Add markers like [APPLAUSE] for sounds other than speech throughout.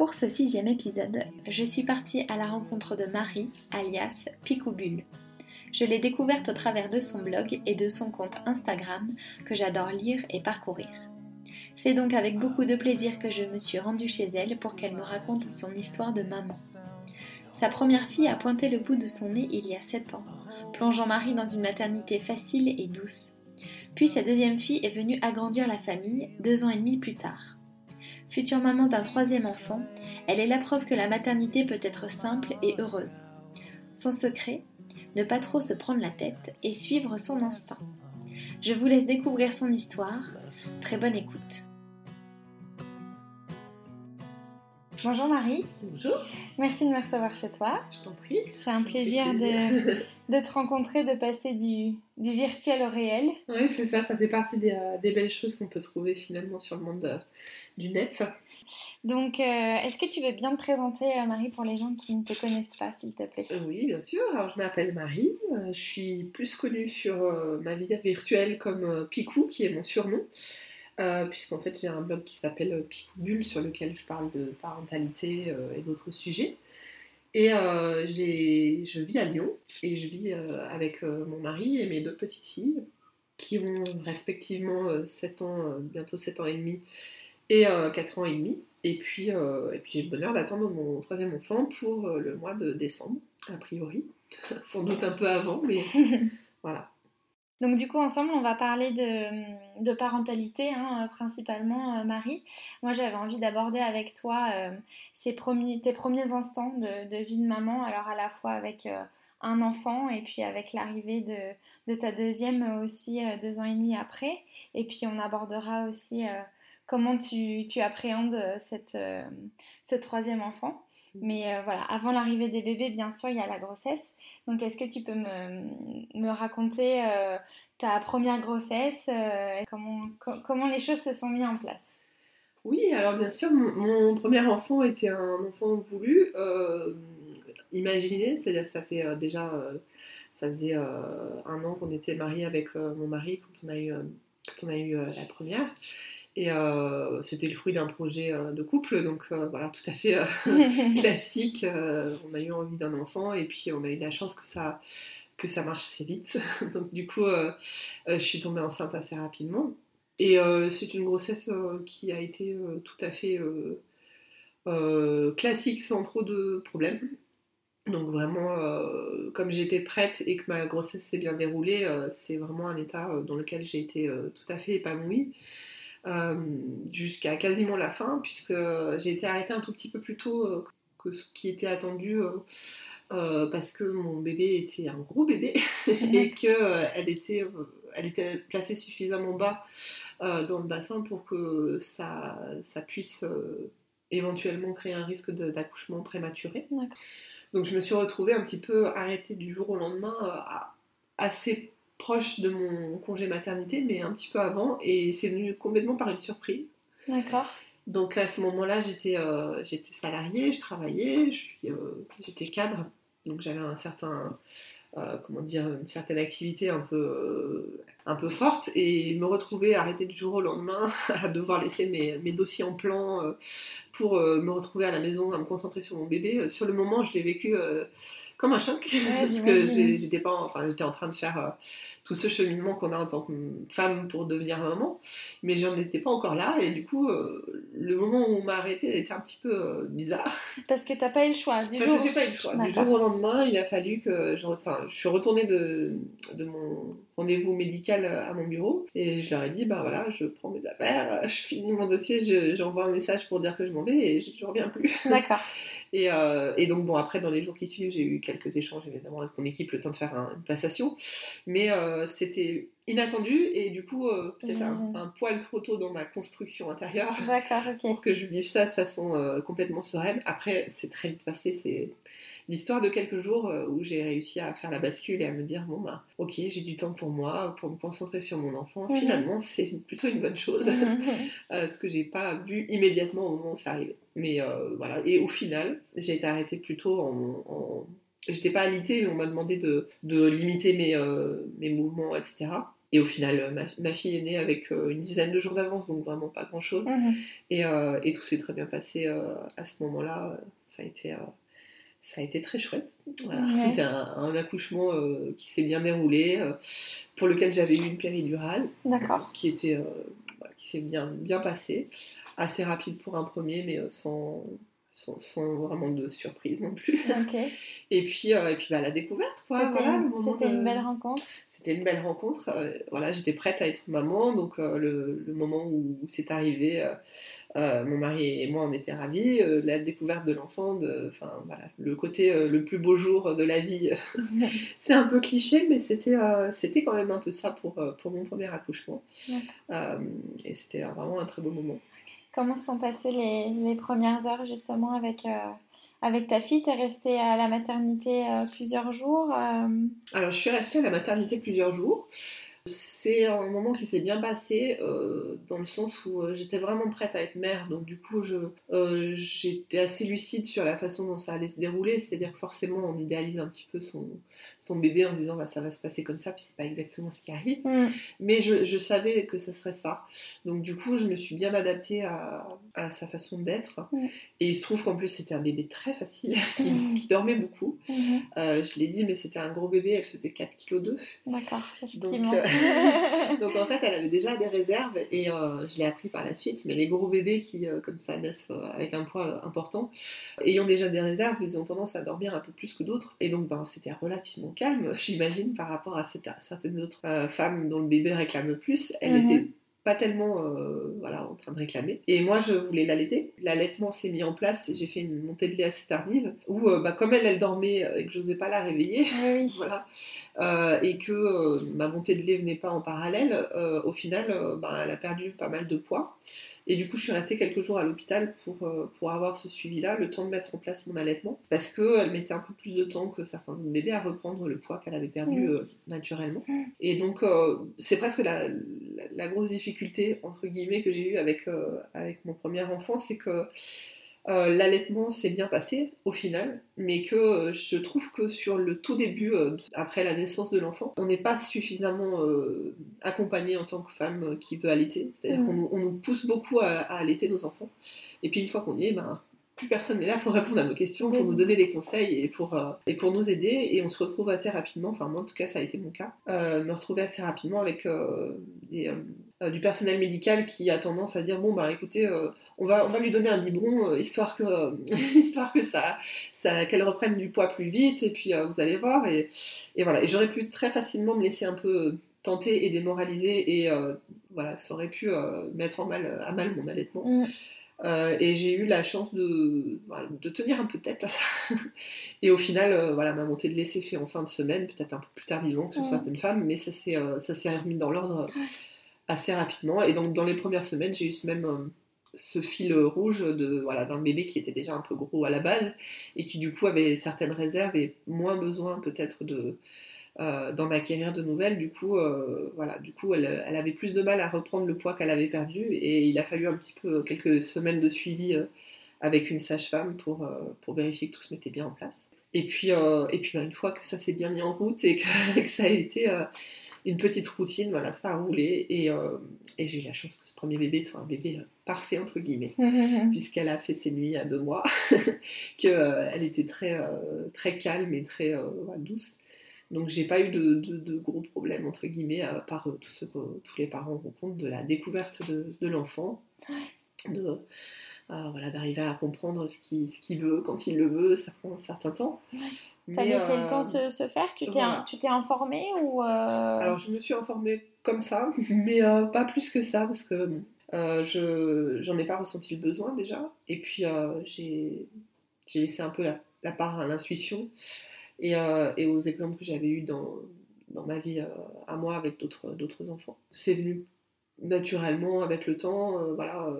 Pour ce sixième épisode, je suis partie à la rencontre de Marie, alias Picoubule. Je l'ai découverte au travers de son blog et de son compte Instagram que j'adore lire et parcourir. C'est donc avec beaucoup de plaisir que je me suis rendue chez elle pour qu'elle me raconte son histoire de maman. Sa première fille a pointé le bout de son nez il y a 7 ans, plongeant Marie dans une maternité facile et douce. Puis sa deuxième fille est venue agrandir la famille deux ans et demi plus tard. Future maman d'un troisième enfant, elle est la preuve que la maternité peut être simple et heureuse. Son secret Ne pas trop se prendre la tête et suivre son instinct. Je vous laisse découvrir son histoire. Très bonne écoute. Bonjour Marie. Bonjour. Merci de me recevoir chez toi. Je t'en prie. C'est un plaisir, De, [LAUGHS] de, te rencontrer, de passer du, du virtuel au réel. Oui, c'est ça, ça fait partie des, euh, des belles choses qu'on peut trouver finalement sur le monde euh, du net. Donc, euh, est-ce que tu veux bien te présenter, Marie, pour les gens qui ne te connaissent pas, s'il te plaît? Oui, bien sûr. Alors, je m'appelle Marie. je suis plus connue sur ma vie virtuelle comme Picou, qui est mon surnom. Euh, puisqu'en fait j'ai un blog qui s'appelle euh, Picoubule sur lequel je parle de parentalité euh, et d'autres sujets. Et je vis à Lyon et je vis avec mon mari et mes deux petites filles qui ont respectivement 7 ans, bientôt 7 ans et demi et 4 ans et demi. Et puis, et puis j'ai le bonheur d'attendre mon troisième enfant pour le mois de décembre, a priori. [LAUGHS] Sans doute un peu avant, mais [LAUGHS] voilà. Donc du coup, ensemble, on va parler de, parentalité, hein, principalement, euh, Marie. Moi, j'avais envie d'aborder avec toi euh, tes premiers instants de, vie de maman, alors à la fois avec euh, un enfant et puis avec l'arrivée de, ta deuxième aussi deux ans et demi après. Et puis on abordera aussi comment tu, appréhendes ce troisième enfant. Mmh. Mais voilà, avant l'arrivée des bébés, bien sûr, il y a la grossesse. Donc, est-ce que tu peux me, raconter euh, ta première grossesse euh, comment, les choses se sont mises en place? Oui, alors bien sûr, mon, premier enfant était un enfant voulu, euh, imaginé, c'est-à-dire que ça fait déjà, ça faisait un an qu'on était mariés avec mon mari quand on a eu, quand on a eu la première. Et euh, c'était le fruit d'un projet euh, de couple, donc euh, voilà, tout à fait [LAUGHS] classique. on a eu envie d'un enfant et puis on a eu la chance que ça, que ça marche assez vite. [LAUGHS] donc du coup, je suis tombée enceinte assez rapidement. Et c'est une grossesse qui a été tout à fait classique sans trop de problèmes. Donc vraiment, comme j'étais prête et que ma grossesse s'est bien déroulée, c'est vraiment un état dans lequel j'ai été tout à fait épanouie. Euh, jusqu'à quasiment la fin, puisque j'ai été arrêtée un tout petit peu plus tôt euh, que ce qui était attendu. Euh, parce que mon bébé était un gros bébé [LAUGHS] et qu'elle était, elle était placée suffisamment bas dans le bassin pour que ça, ça puisse éventuellement créer un risque d'accouchement prématuré. Donc je me suis retrouvée un petit peu arrêtée du jour au lendemain, assez proche de mon congé maternité, mais un petit peu avant, et c'est venu complètement par une surprise. D'accord. Donc à ce moment-là, j'étais euh, j'étais salariée, je travaillais, euh, j'étais cadre, donc j'avais un certain, euh, comment dire, une certaine activité un peu, un peu forte, et me retrouver arrêtée du jour au lendemain [LAUGHS] à devoir laisser mes, mes dossiers en plan pour me retrouver à la maison, à me concentrer sur mon bébé. Sur le moment, je l'ai vécu comme un choc. Parce que j'étais pas enfin j'étais en train de faire euh, tout ce cheminement qu'on a en tant que femme pour devenir maman. Mais j'en étais pas encore là. Et du coup euh, le moment où on m'a arrêté était un petit peu euh, bizarre. Parce que t'as pas eu le choix du parce jour que pas eu le choix. Du jour au lendemain il a fallu que je enfin je suis retournée de, de mon rendez-vous médical à mon bureau. Et je leur ai dit bah voilà je prends mes affaires [LAUGHS] je finis mon dossier j'envoie un message pour dire que je m'en vais et je, ne reviens plus. D'accord [LAUGHS] Et, euh, et, donc, bon, après, dans les jours qui suivent, j'ai eu quelques échanges, évidemment, avec mon équipe, le temps de faire une passation. Mais euh, c'était inattendu et du coup, euh, peut-être un, un, poil trop tôt dans ma construction intérieure. D'accord, ok. Pour que je vive ça de façon complètement sereine. Après, c'est très vite passé, c'est l'histoire de quelques jours euh, où j'ai réussi à faire la bascule et à me dire bon bah ok j'ai du temps pour moi pour me concentrer sur mon enfant mhm. finalement c'est plutôt une bonne chose mhm. [LAUGHS] euh, ce que j'ai pas vu immédiatement au moment où ça arrivait mais euh, voilà et au final j'ai été arrêtée plutôt en, en... j'étais pas alitée mais on m'a demandé de, de limiter mes, mes mouvements etc et au final, ma, fille est née avec une dizaine de jours d'avance, donc vraiment pas grand-chose. Mhm. Et, et, tout s'est très bien passé à ce moment-là. Ça a été ça a été très chouette. C'était un, accouchement euh, qui s'est bien déroulé, euh, pour lequel j'avais eu une péridurale, qui était, euh, qui s'est bien bien passé, assez rapide pour un premier, mais sans, sans, vraiment de surprise non plus. [LAUGHS] et puis, et puis bah, la découverte, quoi. C'était une belle rencontre c'était une belle rencontre. Euh, voilà, j'étais prête à être maman, donc euh, le, moment où, c'est arrivé, euh, mon mari et moi on était ravis. la découverte de l'enfant, enfin voilà, le côté le plus beau jour de la vie, [LAUGHS] [LAUGHS] c'est un peu cliché, mais c'était c'était quand même un peu ça pour pour mon premier accouchement. et c'était vraiment un très beau moment. Comment sont passées les, les premières heures justement avec avec ta fille, tu es restée à la maternité euh, plusieurs jours euh? Alors, je suis restée à la maternité plusieurs jours. C'est un moment qui s'est bien passé euh, dans le sens où j'étais vraiment prête à être mère, donc du coup j'étais assez lucide sur la façon dont ça allait se dérouler, c'est-à-dire que forcément on idéalise un petit peu son, son bébé en se disant bah, ça va se passer comme ça, puis c'est pas exactement ce qui arrive. Mm. Mais je, je, savais que ça serait ça. Donc du coup, je me suis bien adaptée à, à sa façon d'être. Mm. Et il se trouve qu'en plus, c'était un bébé très facile, [LAUGHS] qui, mm. qui dormait beaucoup. Mm-hmm. Euh, je l'ai dit, mais c'était un gros bébé, elle faisait 4 kg 2. D'accord, donc, euh, [LAUGHS] donc en fait, elle avait déjà des réserves et euh, je l'ai appris par la suite. Mais les gros bébés qui, comme ça, naissent avec un poids important, ayant déjà des réserves, ils ont tendance à dormir un peu plus que d'autres. Et donc, ben, c'était relativement calme, [LAUGHS] j'imagine, par rapport à certaines autres euh, femmes dont le bébé réclame plus. Elle mhm. était pas tellement euh, voilà, en train de réclamer. Et moi, je voulais l'allaiter. L'allaitement s'est mis en place et j'ai fait une montée de lait assez tardive où, euh, bah, comme elle, elle dormait et que j'osais pas la réveiller, [LAUGHS] voilà, et que ma montée de lait venait pas en parallèle, au final, bah, elle a perdu pas mal de poids. Et du coup, je suis restée quelques jours à l'hôpital pour, euh, pour avoir ce suivi-là, le temps de mettre en place mon allaitement, parce qu'elle mettait un peu plus de temps que certains autres bébés à reprendre le poids qu'elle avait perdu mmh. euh, naturellement. Mmh. Et donc, euh, c'est presque la, la, grosse difficulté, entre guillemets, que j'ai eue avec, avec mon premier enfant, c'est que euh, l'allaitement s'est bien passé au final, mais que euh, je trouve que sur le tout début, euh, après la naissance de l'enfant, on n'est pas suffisamment accompagné en tant que femme qui veut allaiter. C'est-à-dire mm. qu'on nous pousse beaucoup à, allaiter nos enfants. Et puis une fois qu'on y est, ben, plus personne n'est là pour répondre à nos questions, pour nous donner des conseils et pour, et pour nous aider. Et on se retrouve assez rapidement, enfin moi en tout cas ça a été mon cas, me retrouver assez rapidement avec des euh, du personnel médical qui a tendance à dire bon bah écoutez euh, on va on va lui donner un biberon euh, histoire que [LAUGHS] histoire que ça, ça qu'elle reprenne du poids plus vite et puis vous allez voir et, et voilà et j'aurais pu très facilement me laisser un peu tenter et démoraliser et voilà ça aurait pu mettre en mal à mal mon allaitement mm. et j'ai eu la chance de, de tenir un peu tête à ça. [LAUGHS] et au final, voilà, ma montée de lait s'est fait en fin de semaine, peut-être un peu plus tardivement que mm. certaines femmes, mais ça s'est remis dans l'ordre assez rapidement. Et donc, dans les premières semaines, j'ai eu ce même euh, ce fil rouge de voilà d'un bébé qui était déjà un peu gros à la base et qui du coup avait certaines réserves et moins besoin peut-être de euh, d'en acquérir de nouvelles. Du coup, euh, voilà, du coup, elle, elle, avait plus de mal à reprendre le poids qu'elle avait perdu et il a fallu un petit peu quelques semaines de suivi avec une sage-femme pour, pour vérifier que tout se mettait bien en place. Et puis, et puis bah, une fois que ça s'est bien mis en route et que, [LAUGHS] que ça a été une petite routine, voilà, ça a roulé. Et, euh, et j'ai eu la chance que ce premier bébé soit un bébé euh, parfait, entre guillemets, [LAUGHS] puisqu'elle a fait ses nuits à deux mois, [LAUGHS] qu'elle euh, était très, très calme et très douce. Donc j'ai pas eu de, de, gros problèmes, entre guillemets, tout ce que tous les parents rencontrent de la découverte de, de l'enfant. De, voilà, d'arriver à comprendre ce qu'il ce veut quand il le veut, ça prend un certain temps. T'as laissé le temps se, se faire? Tu t'es t'es informée ou euh? Alors je me suis informée comme ça, [LAUGHS] mais euh, pas plus que ça parce que euh, je j'en ai pas ressenti le besoin déjà. Et puis j'ai j'ai laissé un peu la, part à l'intuition et, et, aux exemples que j'avais eus dans, dans ma vie à moi avec d'autres enfants. C'est venu naturellement avec le temps, voilà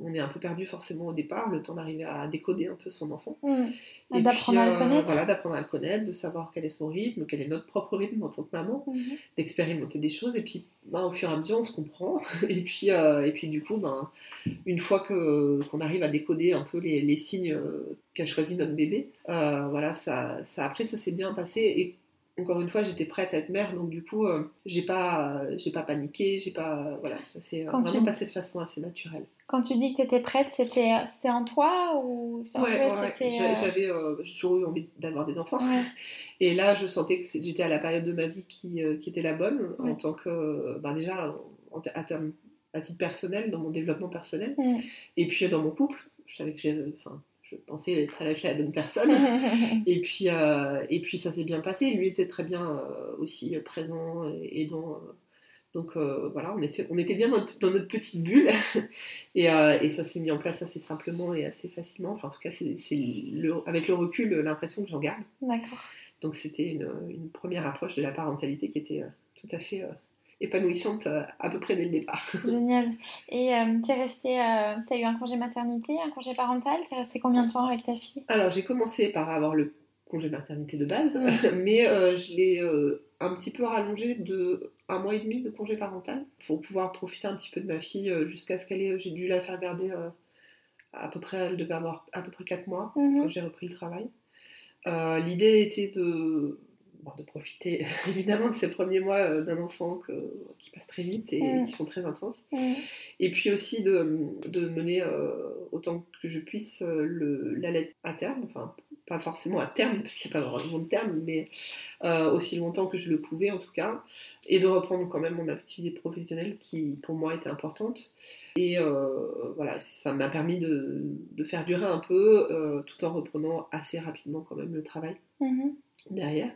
on est un peu perdu forcément au départ, le temps d'arriver à décoder un peu son enfant. Mmh. D'apprendre à le euh, connaître. Voilà, d'apprendre à le connaître, de savoir quel est son rythme, quel est notre propre rythme en tant que maman, mmh. d'expérimenter des choses, et puis ben, au fur et à mesure on se comprend. [LAUGHS] et, puis, euh, et puis du coup, ben, une fois que, qu'on arrive à décoder un peu les, signes euh, qu'a choisi notre bébé, voilà, ça, ça, après ça s'est bien passé. Et encore une fois, j'étais prête à être mère, donc du coup, j'ai pas, j'ai pas paniqué, j'ai pas, voilà, ça s'est vraiment passé de façon assez naturelle. Quand tu dis que tu étais prête, c'était, c'était en toi ou ouais, euh, J'avais euh, toujours eu envie d'avoir des enfants. [LAUGHS] Et là, je sentais que j'étais à la période de ma vie qui, euh, qui était la bonne, en tant que, ben déjà, à, terme, à titre personnel, dans mon développement personnel, et puis dans mon couple. Je savais que enfin, je pensais être à la bonne personne. [LAUGHS] et, puis, et puis ça s'est bien passé. Lui était très bien aussi présent et aidant donc euh, voilà, on était, on était bien dans, notre petite bulle [LAUGHS] euh, et, ça s'est mis en place assez simplement et assez facilement. Enfin, en tout cas, c'est avec le recul l'impression que j'en garde. D'accord. Donc c'était une, première approche de la parentalité qui était euh, tout à fait épanouissante à peu près dès le départ. [LAUGHS] Génial. Et tu es tu as eu un congé maternité, un congé parental? Tu es resté combien de temps avec ta fille? Alors j'ai commencé par avoir le congé maternité de base, [LAUGHS] mais je l'ai un petit peu rallongé de un mois et demi de congé parental pour pouvoir profiter un petit peu de ma fille euh, jusqu'à ce qu'elle ait. J'ai dû la faire garder euh, à peu près, elle devait avoir à peu près 4 mois mhm. quand j'ai repris le travail. Euh, l'idée était de, de profiter [LAUGHS] évidemment de ces premiers mois d'un enfant qui passe très vite et mhm. qui sont très intenses. Mhm. Et puis aussi de, de mener autant que je puisse le, la lettre à terme, enfin pas forcément à terme, parce qu'il n'y a pas vraiment de terme, mais euh, aussi longtemps que je le pouvais en tout cas, et de reprendre quand même mon activité professionnelle qui pour moi était importante. Et euh, voilà, ça m'a permis de, de, faire durer un peu, euh, tout en reprenant assez rapidement quand même le travail mm-hmm. Derrière.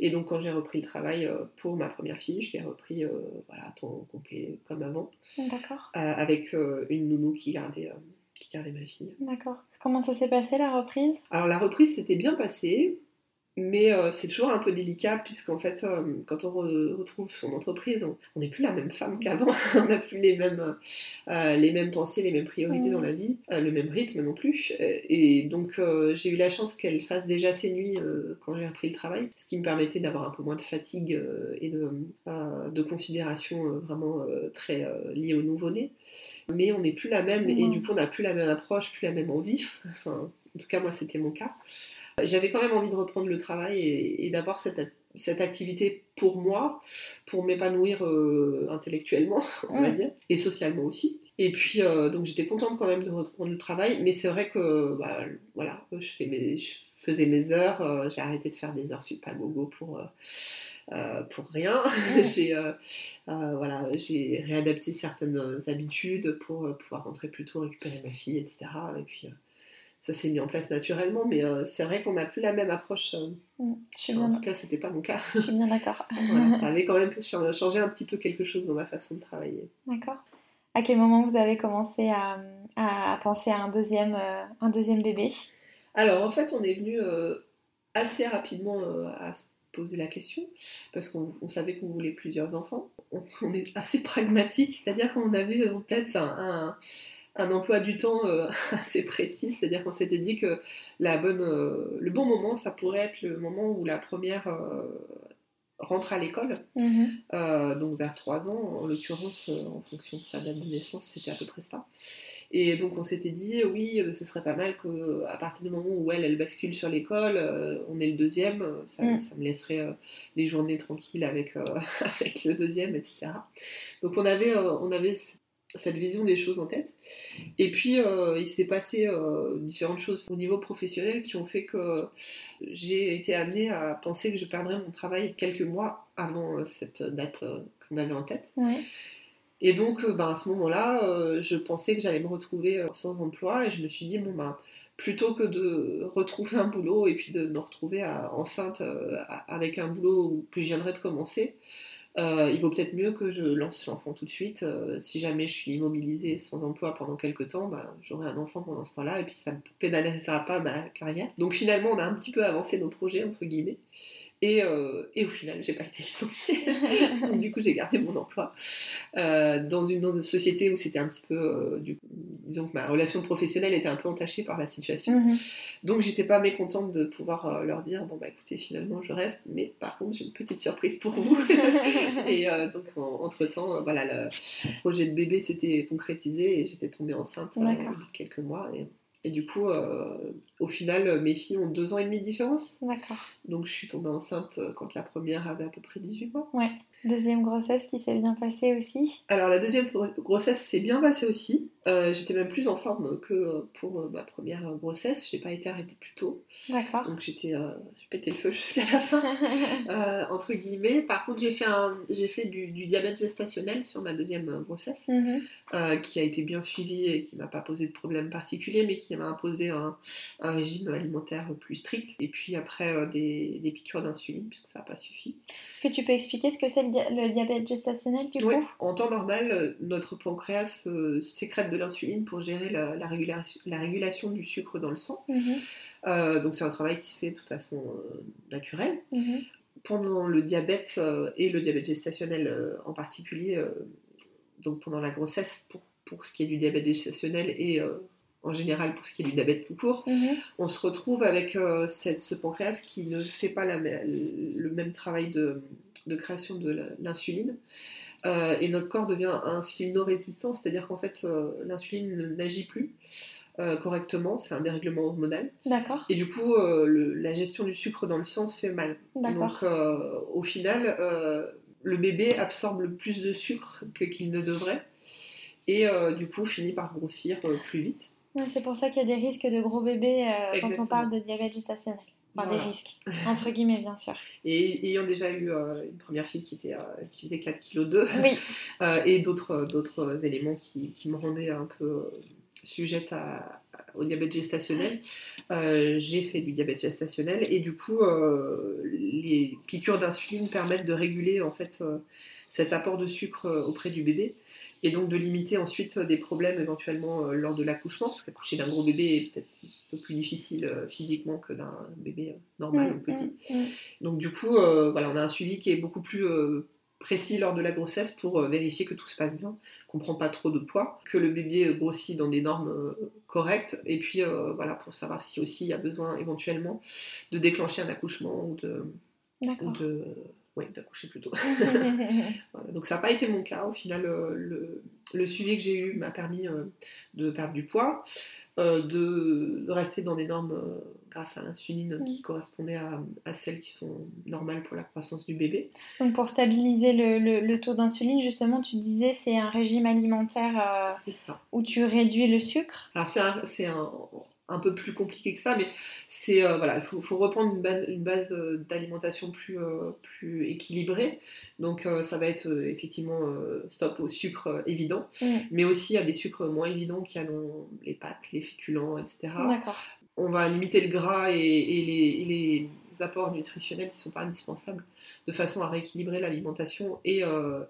Et donc quand j'ai repris le travail pour ma première fille, je l'ai repris voilà, à temps complet comme avant. D'accord. avec une nounou qui gardait garder ma fille. D'accord. Comment ça s'est passé la reprise? Alors la reprise s'était bien passée, mais euh, c'est toujours un peu délicat puisqu'en fait, euh, quand on retrouve son entreprise, on n'est plus la même femme qu'avant, [LAUGHS] on n'a plus les mêmes, euh, les mêmes pensées, les mêmes priorités dans la vie, le même rythme non plus. Et donc j'ai eu la chance qu'elle fasse déjà ses nuits quand j'ai repris le travail, ce qui me permettait d'avoir un peu moins de fatigue et de, de considération vraiment très liée au nouveau-né mais on n'est plus la même, et du coup on n'a plus la même approche, plus la même envie. [LAUGHS] Enfin, en tout cas, moi c'était mon cas. J'avais quand même envie de reprendre le travail et, d'avoir cette, cette, activité pour moi, pour m'épanouir euh, intellectuellement, [LAUGHS] on va dire, et socialement aussi. Et puis, euh, donc j'étais contente quand même de reprendre le travail, mais c'est vrai que, bah, voilà, je, fais mes, je faisais mes heures, euh, j'ai arrêté de faire des heures super gogo pour euh, pour rien. [LAUGHS] j'ai euh, euh, voilà, j'ai réadapté certaines habitudes pour pouvoir rentrer plus tôt, récupérer ma fille, etc. Et puis ça s'est mis en place naturellement, mais c'est vrai qu'on n'a plus la même approche. Mm, je en tout cas, c'était pas mon cas. [LAUGHS] Je suis bien d'accord. [LAUGHS] ça avait quand même [LAUGHS] changé un petit peu quelque chose dans ma façon de travailler. D'accord. À quel moment vous avez commencé à, à penser à un deuxième, un deuxième bébé? Alors en fait, on est venu assez rapidement à ce poser la question, parce qu'on savait qu'on voulait plusieurs enfants. On, est assez pragmatique, c'est-à-dire qu'on avait en tête un, emploi du temps euh, [LAUGHS] assez précis, c'est-à-dire qu'on s'était dit que la bonne, euh, le bon moment, ça pourrait être le moment où la première euh, rentre à l'école, mm-hmm. donc vers 3 ans, en l'occurrence, en fonction de sa date de naissance, c'était à peu près ça. Et donc on s'était dit, oui, ce serait pas mal qu'à partir du moment où elle, elle bascule sur l'école, on est le deuxième, ça, mm. ça me laisserait les journées tranquilles avec, [LAUGHS] avec le deuxième, etc. Donc on avait, on avait cette vision des choses en tête. Et puis il s'est passé différentes choses au niveau professionnel qui ont fait que j'ai été amenée à penser que je perdrais mon travail quelques mois avant cette date qu'on avait en tête. Ouais. Et donc, euh, ben, à ce moment-là, euh, je pensais que j'allais me retrouver euh, sans emploi et je me suis dit, bon, ben, plutôt que de retrouver un boulot et puis de me retrouver enceinte avec un boulot où je viendrais de commencer, Euh, il vaut peut-être mieux que je lance l'enfant tout de suite. Euh, si jamais je suis immobilisée sans emploi pendant quelques temps, bah, j'aurai un enfant pendant ce temps-là et puis ça ne pénalisera pas ma carrière. Donc finalement, on a un petit peu avancé nos projets, entre guillemets. Et, euh, et, au final, j'ai pas été licenciée. [LAUGHS] Donc, du coup, j'ai gardé mon emploi euh, dans une société où c'était un petit peu, euh, du, disons que ma relation professionnelle était un peu entachée par la situation. Mhm. Donc, j'étais pas mécontente de pouvoir leur dire bon bah écoutez, finalement, je reste, mais par contre, j'ai une petite surprise pour vous. [LAUGHS] et donc, entre temps, voilà, le projet de bébé s'était concrétisé et j'étais tombée enceinte quelques mois. Et, et du coup, au final, mes filles ont deux ans et demi de différence. D'accord. Donc je suis tombée enceinte euh, quand la première avait à peu près 18 mois. Ouais. Deuxième grossesse qui s'est bien passée aussi Alors la deuxième grossesse s'est bien passée aussi. Euh, j'étais même plus en forme que pour euh, ma première grossesse. Je n'ai pas été arrêtée plus tôt. D'accord. Donc j'étais, j'ai pété le feu [LAUGHS] jusqu'à la fin, [LAUGHS] entre guillemets. Par contre, j'ai fait, un, j'ai fait du, diabète gestationnel sur ma deuxième grossesse, mhm. qui a été bien suivi et qui m'a pas posé de problème particulier, mais qui m'a imposé un, un, régime alimentaire plus strict. Et puis après des des, piqûres d'insuline, puisque ça n'a pas suffi. Est-ce que tu peux expliquer ce que c'est le, diabète gestationnel du oui. En temps normal, euh, notre pancréas euh, sécrète de l'insuline pour gérer la, régulation, la, régulation, du sucre dans le sang. Mhm. Euh, donc c'est un travail qui se fait de toute façon naturelle. Mhm. Pendant le diabète et le diabète gestationnel en particulier, donc pendant la grossesse, pour, pour, ce qui est du diabète gestationnel et en général pour ce qui est du diabète tout court, mhm. on se retrouve avec euh, cette, ce pancréas qui ne fait pas la, le même travail de, de création de l'insuline. Euh, et notre corps devient insulino-résistant, c'est-à-dire qu'en fait euh, l'insuline n'agit plus correctement, c'est un dérèglement hormonal. D'accord. Et du coup, la gestion du sucre dans le sang se fait mal. Donc au final, le bébé absorbe plus de sucre qu'il ne devrait et du coup finit par grossir plus vite c'est pour ça qu'il y a des risques de gros bébés euh, quand on parle de diabète gestationnel. Des risques, entre guillemets, bien sûr. Et ayant déjà eu euh, une première fille qui, était, euh, qui faisait 4 kg 2 et d'autres, d'autres éléments qui, qui, me rendaient un peu sujette à, au diabète gestationnel, j'ai fait du diabète gestationnel. Et du coup, les piqûres d'insuline permettent de réguler en fait cet apport de sucre auprès du bébé. Et donc de limiter ensuite des problèmes éventuellement euh, lors de l'accouchement, parce qu'accoucher d'un gros bébé est peut-être peu plus difficile euh, physiquement que d'un bébé euh, normal mm, ou petit. Mm, mm. Donc du coup, voilà, on a un suivi qui est beaucoup plus précis lors de la grossesse pour vérifier que tout se passe bien, qu'on ne prend pas trop de poids, que le bébé grossit dans des normes correctes, et puis voilà, pour savoir si aussi il y a besoin éventuellement de déclencher un accouchement ou de, ou de oui, d'accoucher plutôt. [LAUGHS] [LAUGHS] Donc ça n'a pas été mon cas. Au final, euh, le, suivi que j'ai eu m'a permis euh, de perdre du poids, euh, de, rester dans des normes grâce à l'insuline qui correspondaient à, celles qui sont normales pour la croissance du bébé. Donc pour stabiliser le, taux d'insuline, justement, tu disais c'est un régime alimentaire où tu réduis le sucre? Alors c'est un, un peu plus compliqué que ça, mais c'est euh, voilà, il faut, reprendre une base, d'alimentation plus, euh, plus équilibrée. Donc euh, ça va être effectivement stop au sucre évident, mais aussi à des sucres moins évidents qui a dans les pâtes, les féculents, etc. On va limiter le gras et, les, les, apports nutritionnels qui ne sont pas indispensables, de façon à rééquilibrer l'alimentation et,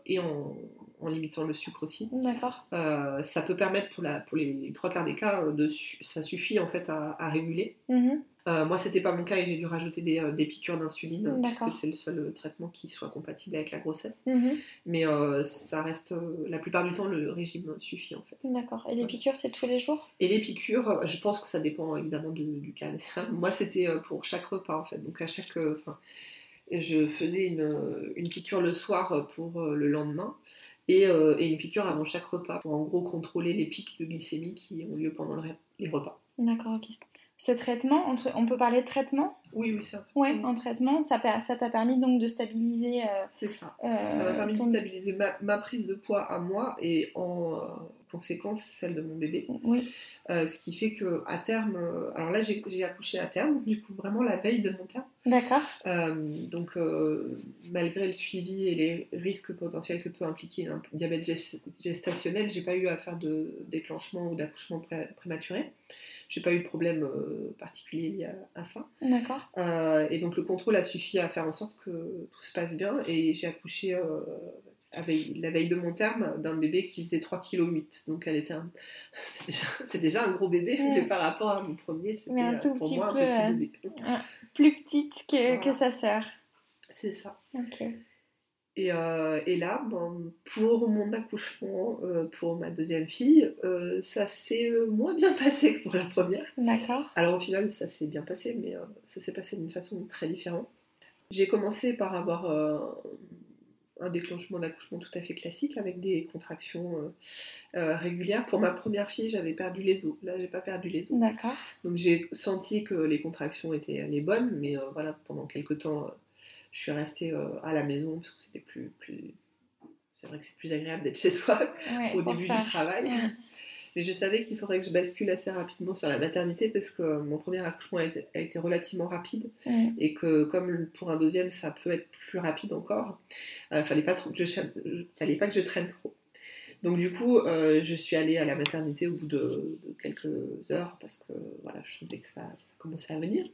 et en, en limitant le sucre aussi. D'accord. Euh, ça peut permettre pour, la, pour les trois quarts des cas, euh, de, ça suffit en fait à, réguler. Mm-hmm. Euh, moi, c'était pas mon cas et j'ai dû rajouter des, des piqûres d'insuline puisque c'est le seul traitement qui soit compatible avec la grossesse. Mm-hmm. Mais ça reste, la plupart du temps, le régime suffit en fait. D'accord. Et les piqûres, c'est tous les jours? Et les piqûres, je pense que ça dépend évidemment du cas. [LAUGHS] moi, c'était pour chaque repas en fait. Donc à chaque, je faisais une, une, piqûre le soir pour le lendemain euh, et, une piqûre avant chaque repas pour en gros contrôler les pics de glycémie qui ont lieu pendant les repas. D'accord, ok. Ce traitement, on peut parler de traitement? Oui, oui, ça. Ouais, en traitement, ça t'a permis donc de stabiliser. Euh, c'est ça. ça m'a permis de stabiliser ma, prise de poids à moi et en euh, conséquence celle de mon bébé. Oui. Euh, ce qui fait que à terme, alors là j'ai accouché à terme, du coup vraiment la veille de mon terme. D'accord. donc malgré le suivi et les risques potentiels que peut impliquer un diabète gestationnel, j'ai pas eu à faire de déclenchement ou d'accouchement prématuré j'ai pas eu de problème euh, particulier lié à, à ça. D'accord. Euh, et donc le contrôle a suffi à faire en sorte que tout se passe bien. Et j'ai accouché euh, avec, la veille de mon terme d'un bébé qui faisait 3,8 kg. Donc elle était un... [LAUGHS] c'est, déjà, un gros bébé, Mm. mais par rapport à mon premier, c'était Mais un tout pour petit moi peu, un petit bébé. Plus petite que, Voilà. que sa sœur. C'est ça. Ok. Et, euh, et là, ben, pour mon accouchement, euh, pour ma deuxième fille, euh, ça s'est moins bien [LAUGHS] passé que pour la première. D'accord. Alors au final, ça s'est bien passé, mais ça s'est passé d'une façon très différente. J'ai commencé par avoir un déclenchement d'accouchement tout à fait classique avec des contractions euh, euh, régulières. Pour ma première fille, j'avais perdu les os. Là, j'ai pas perdu les os. D'accord. Donc j'ai senti que les contractions étaient les bonnes, mais euh, voilà, pendant quelques temps, je suis restée euh, à la maison parce que c'était plus, plus... C'est vrai que c'est plus agréable d'être chez soi [LAUGHS] Ouais, au début faire. du travail. [LAUGHS] Mais je savais qu'il faudrait que je bascule assez rapidement sur la maternité parce que mon premier accouchement a été, a été relativement rapide et que comme pour un deuxième ça peut être plus rapide encore, euh, fallait pas trop que je, cha- fallait pas que je traîne trop. Donc du coup, euh, je suis allée à la maternité au bout de, de quelques heures parce que voilà, je sentais que ça, ça commençait à venir.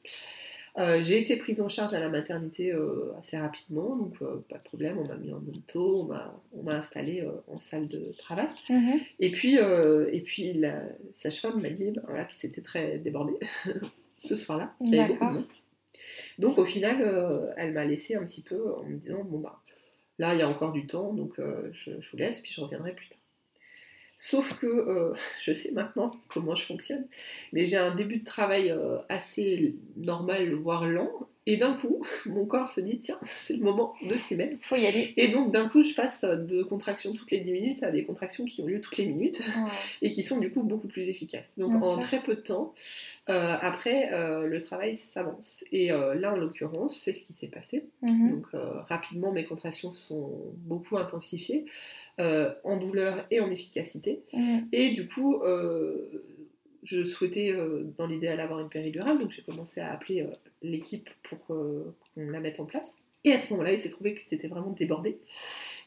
Euh, j'ai été prise en charge à la maternité euh, assez rapidement, donc euh, pas de problème, on m'a mis en manteau, on m'a, on m'a installée en salle de travail. Mhm. Et puis, et puis la sage-femme m'a dit ben, voilà, qu'il s'était très débordé [LAUGHS] ce soir-là, D'accord. Donc au final, elle m'a laissé un petit peu en me disant bon bah là il y a encore du temps, donc je, je vous laisse, puis je reviendrai plus tard. Sauf que euh, [LAUGHS] je sais maintenant comment je fonctionne, mais j'ai un début de travail euh, assez normal, voire lent, et d'un coup, [LAUGHS] mon corps se dit tiens, [LAUGHS] c'est le moment de s'y mettre. Faut y aller. Et donc d'un coup, je passe de contractions toutes les 10 minutes à des contractions qui ont lieu toutes les minutes Ouais. [LAUGHS] et qui sont du coup beaucoup plus efficaces. Donc Bien en sûr. très peu de temps, euh, après, euh, le travail s'avance. Et euh, là, en l'occurrence, c'est ce qui s'est passé. Mhm. Donc rapidement, mes contractions sont beaucoup intensifiées, en douleur et en efficacité. Mhm. Et du coup, je souhaitais euh, dans l'idéal avoir une péridurale, donc j'ai commencé à appeler euh, l'équipe pour euh, qu'on la mette en place. Et à ce moment-là, il s'est trouvé que c'était vraiment débordé.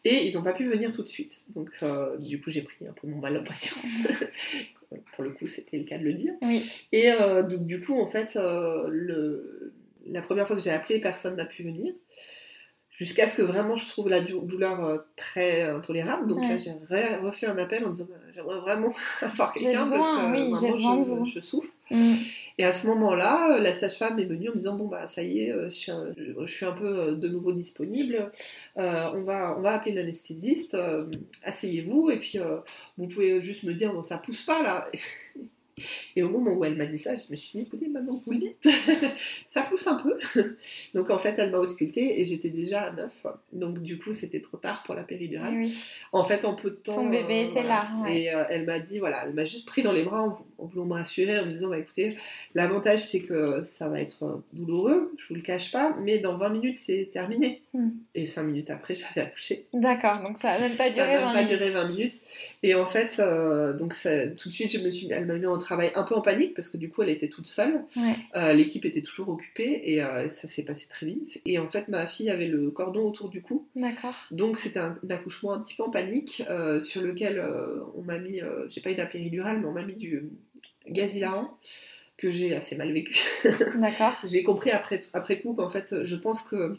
Et ils n'ont pas pu venir tout de suite. Donc, euh, du coup, j'ai pris un peu mon mal en patience. [LAUGHS] pour le coup, c'était le cas de le dire. Oui. Et euh, donc, du coup, en fait, le... la première fois que j'ai appelé, personne n'a pu venir. Jusqu'à ce que vraiment je trouve la dou- douleur euh, très intolérable. Donc là, j'ai re- refait un appel en disant bah, j'aimerais vraiment [LAUGHS] avoir quelqu'un parce que oui, vraiment, de je, souffre. Mhm. Et à ce moment-là, euh, la sage-femme est venue en me disant bon bah ça y est, euh, je suis un, je suis un peu euh, de nouveau disponible. Euh, on va on va appeler l'anesthésiste. euh, Asseyez-vous et puis euh, vous pouvez juste me dire bon ça pousse pas là. [LAUGHS] Et au moment où elle m'a dit ça, je me suis dit écoutez maintenant que vous le dites, [LAUGHS] ça pousse un peu. Donc en fait elle m'a auscultée et j'étais déjà à 9. Donc du coup c'était trop tard pour la péridurale. Oui. En fait, en peu de temps. Ton bébé était là, ouais. Et euh, elle m'a dit, voilà, elle m'a juste pris dans les bras en, vou- en voulant me rassurer, en me disant, bah écoutez, l'avantage c'est que ça va être euh, douloureux, je vous le cache pas, mais dans 20 minutes c'est terminé. Hmm. Et 5 minutes après, [LAUGHS] j'avais accouché. D'accord, donc ça n'a même pas Ça duré n'a 20 même pas minutes. duré 20 minutes. Et en fait, euh, donc ça- tout de suite, je me suis, elle m'a mis en travail un peu en panique parce que du coup, elle était toute seule. Ouais. Euh, L'équipe était toujours occupée et euh, ça s'est passé très vite. Et en fait, ma fille avait le cordon autour du cou. D'accord. Donc c'était un, un accouchement un petit peu en panique sur lequel on m'a mis, j'ai pas eu la péridurale, mais on m'a mis du gaz hilarant que j'ai assez mal vécu. [LAUGHS] D'accord. j'ai compris après, après coup qu'en fait je pense que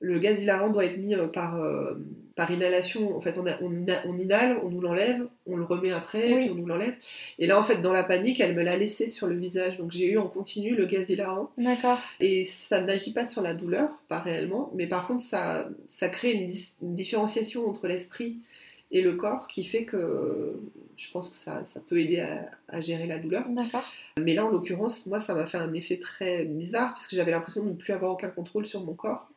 le gaz hilarant doit être mis euh, par, euh, par inhalation. En fait on, a- on, inhale, on nous l'enlève, on le remet après, Oui. puis on nous l'enlève. Et là en fait dans la panique elle me l'a laissé sur le visage. Donc j'ai eu en continu le gaz hilarant. D'accord. Et ça n'agit pas sur la douleur, pas réellement, mais par contre, ça, ça crée une différenciation entre l'esprit et le corps qui fait que je pense que ça, ça peut aider à, à gérer la douleur. D'accord. Mais là, en l'occurrence, moi, ça m'a fait un effet très bizarre parce que j'avais l'impression de ne plus avoir aucun contrôle sur mon corps.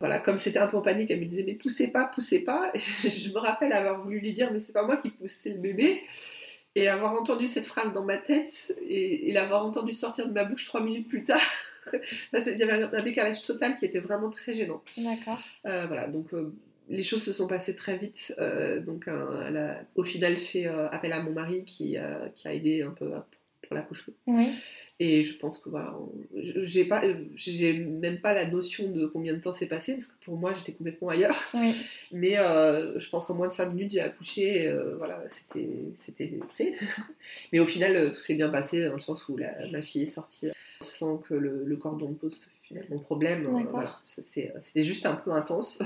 Voilà, comme c'était un peu en panique, elle me disait mais poussez pas, poussez pas. Et [LAUGHS] je me rappelle avoir voulu lui dire mais c'est pas moi qui pousse, c'est le bébé. Et avoir entendu cette phrase dans ma tête et, et l'avoir entendu sortir de ma bouche trois minutes plus tard, [LAUGHS] il y avait un, un décalage total qui était vraiment très gênant. D'accord. Euh, voilà, donc euh, les choses se sont passées très vite. euh, donc elle a au final fait euh, appel à mon mari qui, euh, qui a aidé un peu pour l'accouchement. Oui. Et je pense que voilà, j'ai pas, j'ai même pas la notion de combien de temps s'est passé parce que pour moi j'étais complètement ailleurs. Mais je pense qu'en moins de 5 minutes j'ai accouché, euh, voilà, c'était, c'était fait. [LAUGHS] Mais au final tout s'est bien passé dans le sens où la, ma fille est sortie sans que le, cordon pose finalement problème. voilà, c'était juste un peu intense.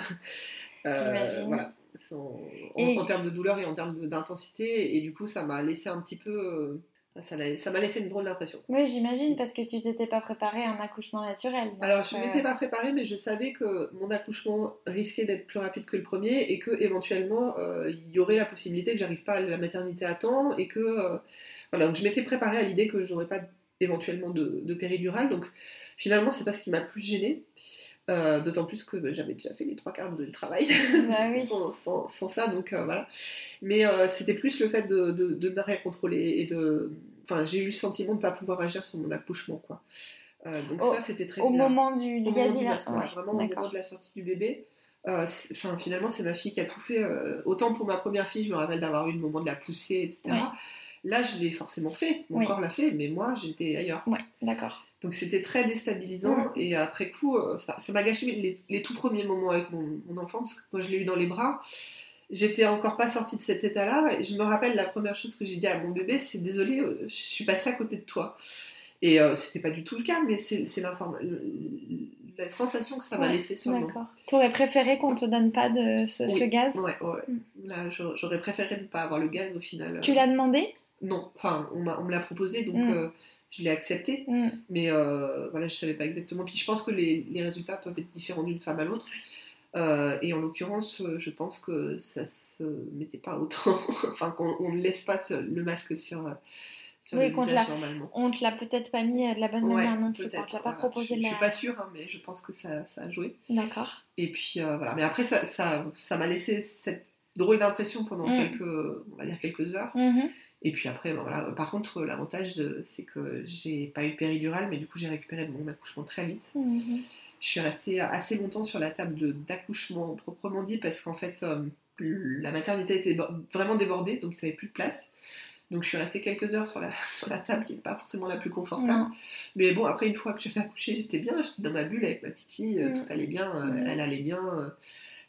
Voilà. En, en, termes de douleur et en termes d'intensité, et du coup ça m'a laissé un petit peu ça m'a laissé une drôle d'impression. Oui, j'imagine, parce que tu t'étais pas préparée à un accouchement naturel. Alors, je ne m'étais euh, pas préparée, mais je savais que mon accouchement risquait d'être plus rapide que le premier et que éventuellement euh, il y aurait la possibilité que j'arrive pas à la maternité à temps et que. Euh, voilà, donc je m'étais préparée à l'idée que j'aurais pas éventuellement de, de péridurale. Donc, finalement, c'est pas ce qui m'a plus gênée. Euh, d'autant plus que j'avais déjà fait les trois quarts de travail bah [LAUGHS] sans, ça, donc euh, voilà. Mais euh, c'était plus le fait de, de, ne rien contrôler et de. Enfin, j'ai eu le sentiment de ne pas pouvoir agir sur mon accouchement, quoi. donc ça, c'était très Au moment du, du Vraiment au moment de la sortie du bébé. Enfin, finalement, c'est ma fille qui a tout fait. autant pour ma première fille, je me rappelle d'avoir eu le moment de la pousser, etc. Là, je l'ai forcément fait, mon corps l'a fait, mais moi, j'étais ailleurs. Ouais, d'accord. Donc c'était très déstabilisant mm. et après coup, euh, ça m'a gâché les, tout premiers moments avec mon, enfant parce que quand je l'ai eu dans les bras, j'étais encore pas sortie de cet état-là et je me rappelle la première chose que j'ai dit à mon bébé, c'est désolé, euh, je suis passée à côté de toi. Et euh, c'était pas du tout le cas, mais c'est la sensation que ça m'a laissé sur moi. D'accord. Tu aurais préféré qu'on te donne pas de ce, gaz? Ouais, ouais. Mm. Là, j'aurais préféré ne pas avoir le gaz au final. Tu l'as demandé? Non, enfin, on, on me l'a proposé, donc mm je l'ai accepté, mm. mais euh, voilà, je savais pas exactement. Puis je pense que les, les résultats peuvent être différents d'une femme à l'autre. Euh, et en l'occurrence, je pense que ça se mettait pas autant, [LAUGHS] enfin qu'on ne laisse pas le masque sur, sur le visage normalement. On te l'a peut-être pas mis de la bonne manière non plus, on te l'a pas proposé. Je, je, suis pas sûre, hein, mais je pense que ça, ça a joué. D'accord. Et puis euh, voilà, mais après ça, ça, ça m'a laissé cette drôle d'impression pendant mm. quelques, on va dire quelques heures. Mm-hmm. Et puis après, ben voilà. Par contre, l'avantage, c'est que j'ai pas eu péridurale, mais du coup, j'ai récupéré de mon accouchement très vite. Mhm. Je suis restée assez longtemps sur la table d'accouchement proprement dit, parce qu'en fait, euh, la maternité était vraiment débordée, donc il n'y avait plus de place. Donc je suis restée quelques heures sur la, [LAUGHS] sur la table qui n'est pas forcément la plus confortable. Mais bon, après, une fois que j'ai [LAUGHS] fait accoucher, j'étais bien, j'étais dans ma bulle avec ma petite fille, euh, tout allait bien, euh, elle allait bien.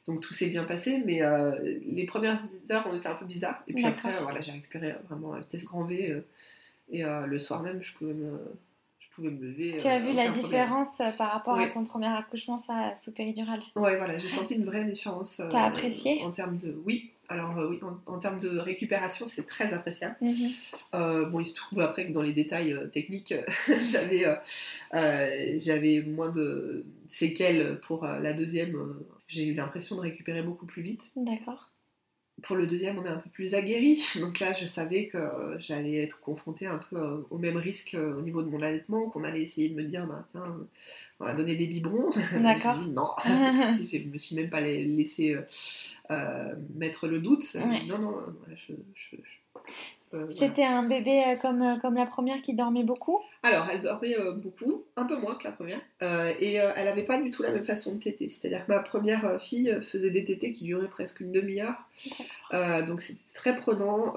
Donc tout s'est bien passé, mais euh, les premières heures ont été un peu bizarres. Et puis après, voilà, j'ai récupéré vraiment un test grand V. Euh, et euh, le soir même, je pouvais me, je pouvais me lever. Tu as vu la différence par rapport à ton premier accouchement, ça, sous péridurale? Ouais, voilà, j'ai senti une vraie différence. [LAUGHS] T'as apprécié? En termes de. Oui, alors oui, en, termes de récupération, c'est très appréciable. Mhm. bon, il se trouve après que dans les détails techniques, [LAUGHS] j'avais, j'avais moins de séquelles pour la deuxième j'ai eu l'impression de récupérer beaucoup plus vite. D'accord. Pour le deuxième, on est un peu plus aguerri. [LAUGHS] Donc là, je savais que j'allais être confrontée un peu euh, au même risque euh, au niveau de mon allaitement, qu'on allait essayer de me dire, bah, tiens, on va donner des biberons. [LAUGHS] D'accord. non, [LAUGHS] je me suis même pas laissé euh, mettre le doute. Non, non, voilà, je, euh, C'était un bébé euh, comme, euh, comme la première qui dormait beaucoup? Alors, elle dormait beaucoup, un peu moins que la première. et elle n'avait pas du tout la même façon de téter. C'est-à-dire que ma première fille faisait des tétés qui duraient presque une demi-heure. donc c'était très prenant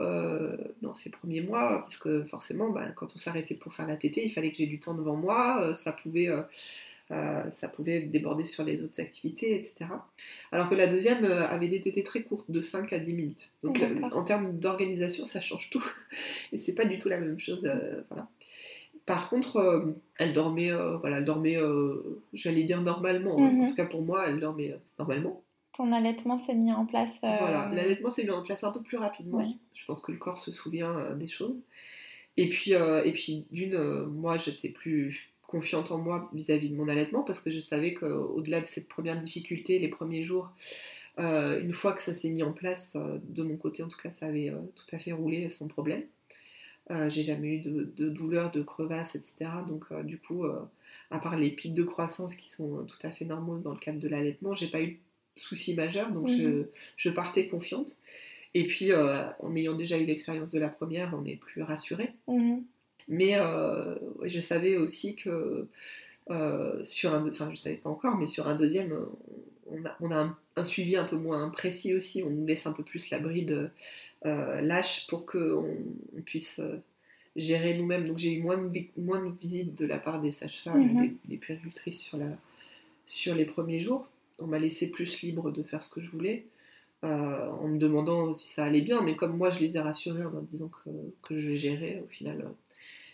dans ces premiers mois, parce que forcément, bah, quand on s'arrêtait pour faire la tétée, il fallait que j'ai du temps devant moi. ça pouvait euh, ça pouvait déborder sur les autres activités, etc. Alors que la deuxième euh, avait des tétés très courtes, de 5 à 10 minutes. Donc en termes d'organisation, ça change tout. [LAUGHS] Et c'est pas du tout la même chose. Euh, voilà. Par contre, elle dormait, voilà, dormait, j'allais dire normalement. Hein. En mhm. tout cas pour moi, elle dormait normalement. Ton allaitement s'est mis en place. Voilà, l'allaitement s'est mis en place un peu plus rapidement. Je pense que le corps se souvient des choses. Et puis, et puis d'une, moi j'étais plus confiante en moi vis-à-vis de mon allaitement parce que je savais qu'au-delà de cette première difficulté, les premiers jours, euh, une fois que ça s'est mis en place, euh, de mon côté en tout cas, ça avait euh, tout à fait roulé sans problème. j'ai jamais eu de, de, douleur, de crevasse, etc. Donc du coup, à part les pics de croissance qui sont tout à fait normaux dans le cadre de l'allaitement, j'ai pas eu de soucis majeurs, donc je, je, partais confiante. Et puis, en ayant déjà eu l'expérience de la première, on est plus rassuré. Mhm. Mais euh, je savais aussi que euh, sur un, enfin je savais pas encore, mais sur un deuxième, on a, on a un, suivi un peu moins précis aussi. On nous laisse un peu plus la bride euh, lâche pour qu'on on puisse gérer nous-mêmes. Donc j'ai eu moins de, moins de visites de la part des sages-femmes Mhm. des, des puéricultrices sur, la, sur les premiers jours. On m'a laissé plus libre de faire ce que je voulais, euh, en me demandant si ça allait bien. Mais comme moi, je les ai rassurés en leur disant que, que je gérais au final. euh,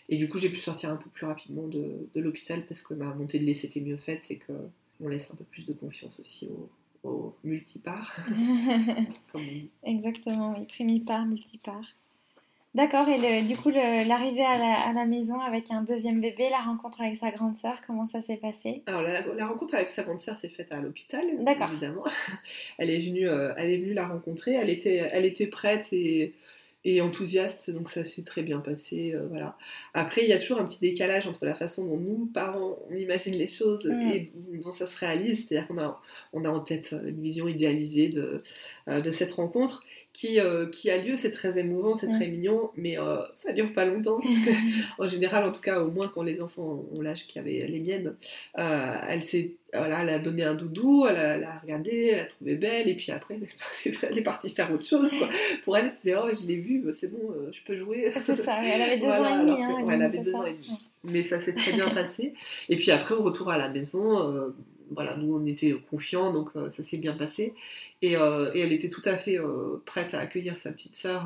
et du coup, j'ai pu sortir un peu plus rapidement de, de l'hôpital parce que ma montée de lait s'était mieux faite. C'est qu'on laisse un peu plus de confiance aussi au, au multipart, [LAUGHS] comme on dit. Exactement, oui, primipare, multipare. D'accord, et le- du coup, l'arrivée à la, à la maison avec un deuxième bébé, la rencontre avec sa grande sœur, comment ça s'est passé? Alors la, la rencontre avec sa grande sœur s'est faite à l'hôpital, évidemment. [LAUGHS] Elle est venue, euh, elle est venue la rencontrer. Elle était, elle était prête et, et enthousiaste, donc ça s'est très bien passé. euh, voilà. Après, il y a toujours un petit décalage entre la façon dont nous, parents, on imagine les choses Mm. et dont ça se réalise. C'est-à-dire qu'on a, on a en tête une vision idéalisée de, euh, de cette rencontre qui, euh, qui a lieu. C'est très émouvant, c'est Mm. très mignon, mais euh, ça dure pas longtemps parce que [LAUGHS] en général, en tout cas, au moins quand les enfants ont l'âge qu'avaient les miennes, euh, elle s'est, voilà, elle a donné un doudou, elle a, elle a regardé, elle a trouvé belle, et puis après, elle est partie, elle est partie faire autre chose. quoi. Pour elle, c'était oh, je l'ai vu, c'est bon, euh, je peux jouer. [LAUGHS] C'est ça, elle avait [LAUGHS] deux Voilà, ans et demi. que- hein, ouais, elle avait deux ça. ans et demi. Mais ça s'est très bien [LAUGHS] passé. Et puis après, au retour à la maison, euh, voilà, nous on était confiants, donc euh, ça s'est bien passé. Et, euh, et elle était tout à fait euh, prête à accueillir sa petite sœur.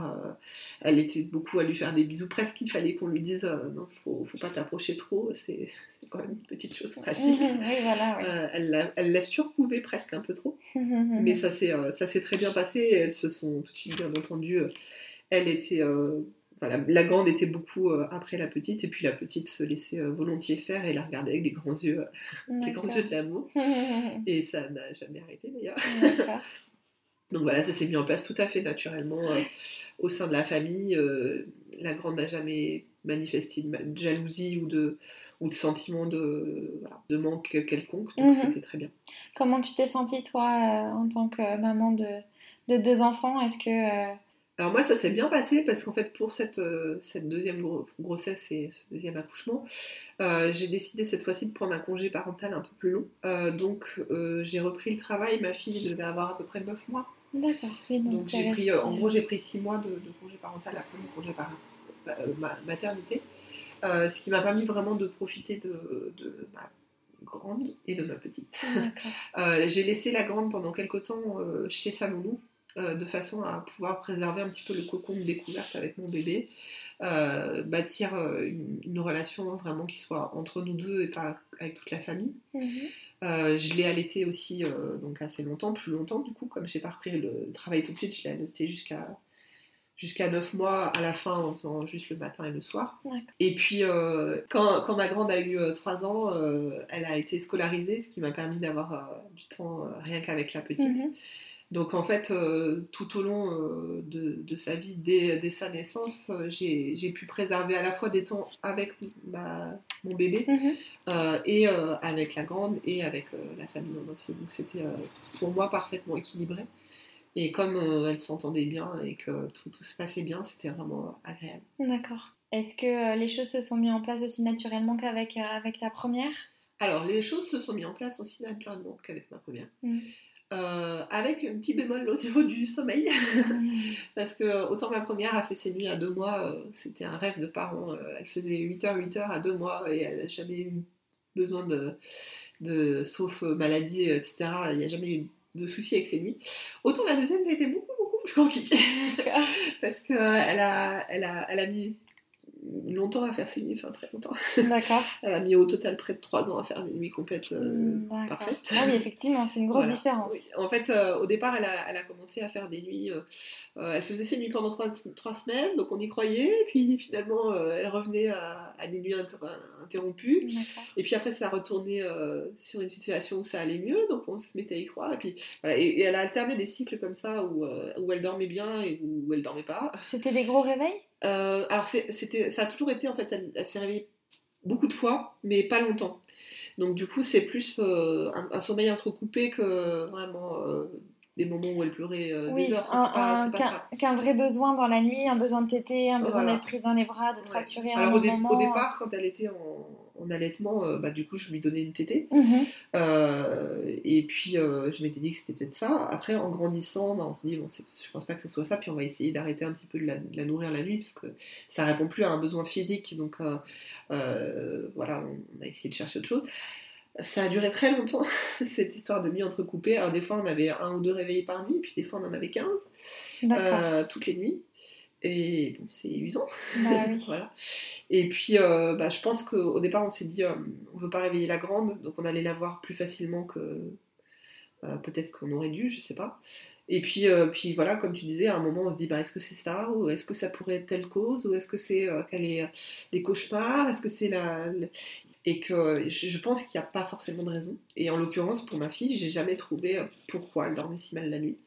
elle était beaucoup à lui faire des bisous. Presque il fallait qu'on lui dise non, faut, faut pas t'approcher trop. C'est quand même une petite chose pratique. oui, voilà, oui. Elle l'a- elle l'a surcouvé presque un peu trop. Mais ça s'est ça s'est très bien passé. et Elles se sont tout de suite bien entendues. Elle était. euh, voilà, la grande était beaucoup euh, après la petite, et puis la petite se laissait euh, volontiers faire et la regardait avec des grands yeux, [LAUGHS] des grands yeux de l'amour. Et ça n'a jamais arrêté d'ailleurs. [LAUGHS] Donc voilà, ça s'est mis en place tout à fait naturellement au sein de la famille. La grande n'a jamais manifesté de, jalousie ou de, ou de sentiment de, voilà, de manque quelconque, donc Mhm. c'était très bien. Comment tu t'es sentie, toi, en tant que maman de, de deux enfants? Est-ce que. Alors moi, ça s'est bien passé parce qu'en fait, pour cette, euh, cette deuxième gro- grossesse et ce deuxième accouchement, euh, j'ai décidé cette fois-ci de prendre un congé parental un peu plus long. Euh, donc j'ai repris le travail. Ma fille devait avoir à peu près 9 mois. D'accord, donc, Donc j'ai pris, en gros, j'ai pris 6 mois de, de congé parental après mon congé par, ma- maternité. Ce qui m'a permis vraiment de profiter de, de ma grande et de ma petite. [LAUGHS] J'ai laissé la grande pendant quelques temps chez sa nounou, euh, de façon à pouvoir préserver un petit peu le cocon de découverte avec mon bébé, euh, bâtir euh, une, une relation vraiment qui soit entre nous deux et pas avec toute la famille. Mhm. Euh, je l'ai allaité aussi donc assez longtemps, plus longtemps du coup, comme j'ai pas repris le, travail tout de suite, je l'ai allaité jusqu'à jusqu'à 9 mois à la fin en faisant juste le matin et le soir. Et puis euh, quand, quand ma grande a eu 3 ans, euh, elle a été scolarisée, ce qui m'a permis d'avoir du temps rien qu'avec la petite. Mhm. Donc en fait, euh, tout au long euh, de, de sa vie, dès, dès sa naissance, euh, j'ai pu préserver à la fois des temps avec ma, mon bébé Mhm. et avec la grande et avec la famille en entier. Donc c'était pour moi parfaitement équilibré. Et comme elle s'entendait bien et que tout, tout se passait bien, c'était vraiment agréable. D'accord. Est-ce que les choses se sont mises en place aussi naturellement qu'avec avec ta première? Alors les choses se sont mises en place aussi naturellement qu'avec ma première. Mhm. Euh, avec un petit bémol au niveau du sommeil. [LAUGHS] Parce que autant ma première a fait ses nuits à deux mois, euh, c'était un rêve de parents. euh, elle faisait 8h, 8h à deux mois et elle n'a jamais eu besoin de, de sauf maladie, etc. Il n'y a jamais eu de soucis avec ses nuits. Autant la deuxième, ça a été beaucoup, beaucoup plus compliqué. [LAUGHS] Parce qu'elle a, elle a, elle a mis longtemps à faire ses nuits, enfin très longtemps. D'accord. [LAUGHS] Elle a mis au total près de trois ans à faire des nuits complètes euh, D'accord. parfaites. Ah oui, effectivement, c'est une grosse Voilà. différence. Oui. En fait, euh, au départ, elle a, elle a commencé à faire des nuits. euh, euh, elle faisait ses nuits pendant trois, trois semaines, donc on y croyait. Puis finalement, elle revenait à, à des nuits inter- interrompues. Et puis après, ça a retourné euh, sur une situation où ça allait mieux, donc on se mettait à y croire. Et puis voilà. Et, et elle a alterné des cycles comme ça où, où elle dormait bien et où elle dormait pas. C'était des gros réveils? Euh, alors c'était, ça a toujours été en fait, elle, elle s'est réveillée beaucoup de fois, mais pas longtemps. Donc du coup, c'est plus euh, un, un sommeil entrecoupé que vraiment euh, des moments où elle pleurait euh, Oui, des heures. un- c'est pas, un- c'est pas qu'un vrai besoin dans la nuit, un besoin de téter, un besoin Voilà. d'être prise dans les bras, d'être Ouais. rassurée Alors au, dé- moment. au départ, quand elle était en, en allaitement, euh, bah, du coup, je lui donnais une tétée. Mhm. Euh, et puis, euh, je m'étais dit que c'était peut-être ça. Après, en grandissant, bah, on se dit, bon, je pense pas que ce soit ça. Puis, on va essayer d'arrêter un petit peu de la, de la nourrir la nuit, parce que ça répond plus à un besoin physique. Donc, voilà, on a essayé de chercher autre chose. Ça a duré très longtemps, [LAUGHS] cette histoire de nuit entrecoupée. Alors, des fois, on avait un ou deux réveillés par nuit, puis des fois, on en avait 15, D'accord. euh, toutes les nuits. Et bon, c'est usant. Bah [LAUGHS] oui. voilà. Et puis, euh, bah, je pense qu'au départ, on s'est dit, euh, on veut pas réveiller la grande, donc on allait la voir plus facilement que euh, peut-être qu'on aurait dû, je sais pas. Et puis, puis voilà, comme tu disais, à un moment, on se dit, bah, est-ce que c'est ça, ou est-ce que ça pourrait être telle cause, ou est-ce que c'est qu'elle ait des cauchemars, est-ce que c'est la... Et que je pense qu'il n'y a pas forcément de raison. Et en l'occurrence, pour ma fille, j'ai jamais trouvé pourquoi elle dormait si mal la nuit.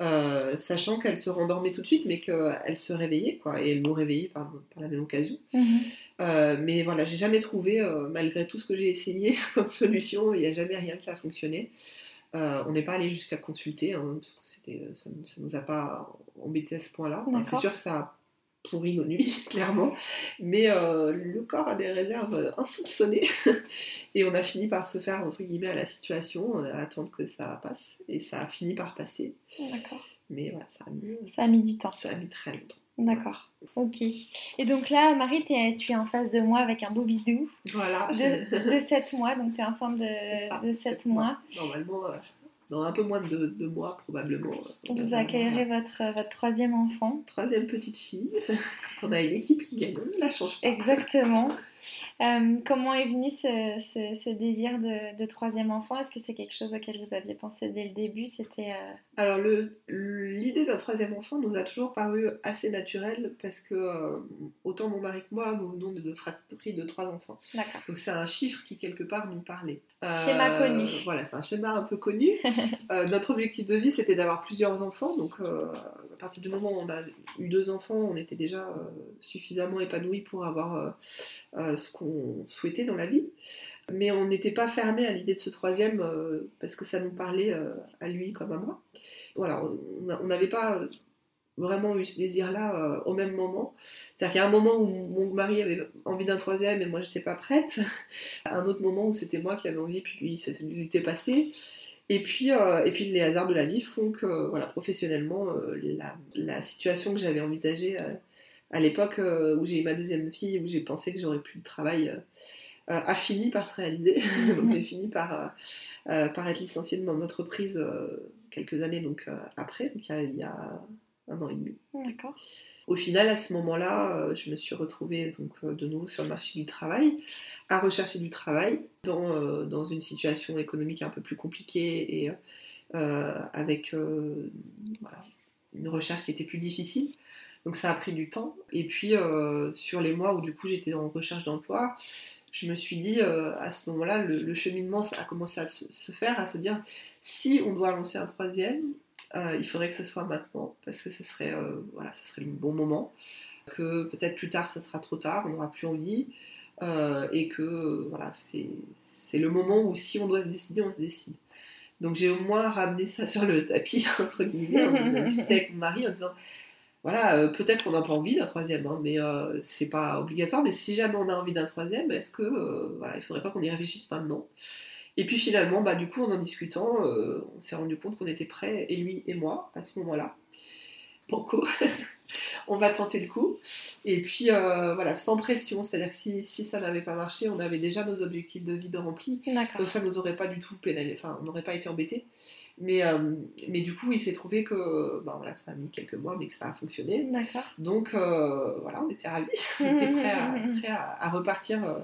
Euh, sachant qu'elle se rendormait tout de suite, mais qu'elle se réveillait, quoi, et elle nous réveillait par, par la même occasion. Mhm. Euh, mais voilà, j'ai jamais trouvé, euh, malgré tout ce que j'ai essayé [LAUGHS] comme solution, il n'y a jamais rien qui a fonctionné. On n'est pas allé jusqu'à consulter, hein, parce que ça, ne nous a pas embêté à ce point-là. C'est sûr que ça a pourri nos nuits, [LAUGHS] clairement. Mais euh, le corps a des réserves insoupçonnées. [LAUGHS] Et on a fini par se faire, entre guillemets, à la situation, euh, à attendre que ça passe. Et ça a fini par passer. D'accord. Mais voilà, ça a mis, Ça a mis du temps. ça a mis très longtemps. D'accord. Ok. Et donc là, Marie, tu es en face de moi avec un beau bidou Voilà. de, de 7 mois. Donc tu es enceinte ça, de, de 7 sept mois. Normalement, euh, dans un peu moins de deux mois, probablement. on Vous accueillerez votre, votre troisième enfant. Troisième petite fille. [LAUGHS] Quand on a une équipe qui gagne, on ne la change pas. Exactement. Euh, comment est venu ce, ce- ce désir de, de troisième enfant? Est-ce que c'est quelque chose auquel vous aviez pensé dès le début? C'était euh, Alors, l'idée d'un troisième enfant nous a toujours paru assez naturelle parce que, euh, autant mon mari que moi, nous venons de deux fratries de trois enfants. Donc, c'est un chiffre qui, quelque part, nous parlait. Schéma connu. Voilà, c'est un schéma un peu connu. [LAUGHS] Notre objectif de vie, c'était d'avoir plusieurs enfants. Donc, à partir du moment où on a eu deux enfants, on était déjà suffisamment épanouis pour avoir ce qu'on souhaitait dans la vie. Mais on n'était pas fermé à l'idée de ce troisième euh, parce que ça nous parlait euh, à lui comme à moi. Voilà, on n'avait pas euh, vraiment eu ce désir-là au même moment. C'est-à-dire qu'il y a un moment où mon mari avait envie d'un troisième et moi j'étais pas prête. [LAUGHS] un autre moment où c'était moi qui avais envie puis lui ça lui était passé. Et puis, et puis les hasards de la vie font que voilà, professionnellement, la, situation que j'avais envisagée à l'époque euh, où j'ai eu ma deuxième fille, où j'ai pensé que j'aurais plus de travail, euh, euh, a fini par se réaliser. [LAUGHS] donc j'ai fini par, par être licenciée de mon entreprise quelques années donc, après, donc il y, a, il y a un an et demi. D'accord. Au final, à ce moment-là, je me suis retrouvée donc, de nouveau sur le marché du travail, à rechercher du travail dans, dans une situation économique un peu plus compliquée et euh, avec euh, voilà, une recherche qui était plus difficile. Donc ça a pris du temps. Et puis euh, sur les mois où du coup j'étais en recherche d'emploi, je me suis dit euh, à ce moment-là, le, le cheminement a commencé à se, se faire, à se dire si on doit lancer un troisième, euh, il faudrait que ce soit maintenant, parce que ce serait, voilà, ce serait le bon moment, que peut-être plus tard, ce sera trop tard, on n'aura plus envie, et que voilà, c'est le moment où si on doit se décider, on se décide. Donc j'ai au moins ramené ça sur le tapis, [LAUGHS] entre guillemets, a discuté [LAUGHS] avec mon mari en disant, voilà, euh, peut-être qu'on n'a pas envie d'un troisième, hein, mais euh, c'est pas obligatoire, mais si jamais on a envie d'un troisième, est-ce que, euh, voilà, il faudrait pas qu'on y réfléchisse maintenant? Et puis finalement, bah, du coup, en en discutant, euh, on s'est rendu compte qu'on était prêts, et lui et moi, à ce moment-là. Banco, [LAUGHS] on va tenter le coup. Et puis voilà, sans pression, c'est-à-dire que si, si ça n'avait pas marché, on avait déjà nos objectifs de vie de remplis. Donc ça nous aurait pas du tout pénalisé, enfin, on n'aurait pas été embêtés. Mais, euh, mais du coup, il s'est trouvé que, bah, voilà, ça a mis quelques mois, mais que ça a fonctionné. Donc euh, voilà, on était ravis, [LAUGHS] on était prêts à, prêts à, à repartir euh,